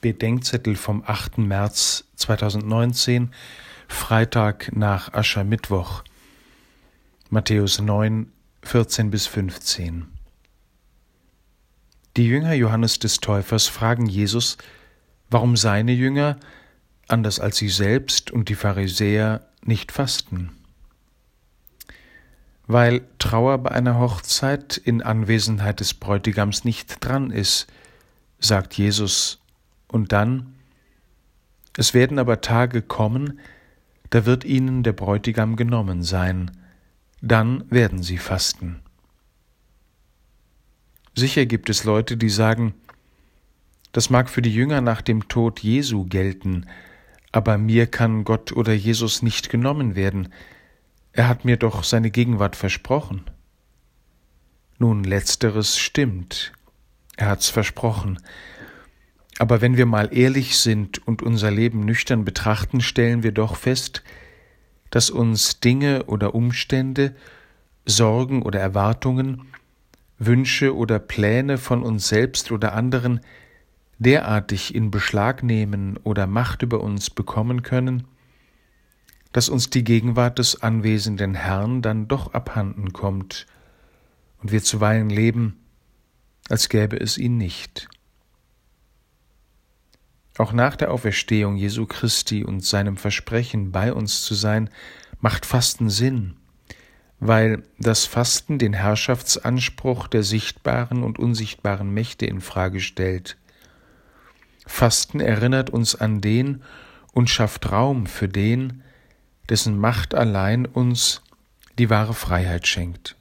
Bedenkzettel vom 8. März 2019, Freitag nach Aschermittwoch. Matthäus 9, 14 bis 15. Die Jünger Johannes des Täufers fragen Jesus, warum seine Jünger, anders als sie selbst und die Pharisäer, nicht fasten. Weil Trauer bei einer Hochzeit in Anwesenheit des Bräutigams nicht dran ist, sagt Jesus und dann, es werden aber Tage kommen, da wird ihnen der Bräutigam genommen sein, dann werden sie fasten. Sicher gibt es Leute, die sagen, das mag für die Jünger nach dem Tod Jesu gelten, aber mir kann Gott oder Jesus nicht genommen werden, er hat mir doch seine Gegenwart versprochen. Nun, letzteres stimmt, er hat's versprochen, aber wenn wir mal ehrlich sind und unser Leben nüchtern betrachten, stellen wir doch fest, dass uns Dinge oder Umstände, Sorgen oder Erwartungen, Wünsche oder Pläne von uns selbst oder anderen derartig in Beschlag nehmen oder Macht über uns bekommen können, dass uns die Gegenwart des anwesenden Herrn dann doch abhanden kommt und wir zuweilen leben, als gäbe es ihn nicht. Auch nach der Auferstehung Jesu Christi und seinem Versprechen, bei uns zu sein, macht Fasten Sinn, weil das Fasten den Herrschaftsanspruch der sichtbaren und unsichtbaren Mächte in Frage stellt. Fasten erinnert uns an den und schafft Raum für den, dessen Macht allein uns die wahre Freiheit schenkt.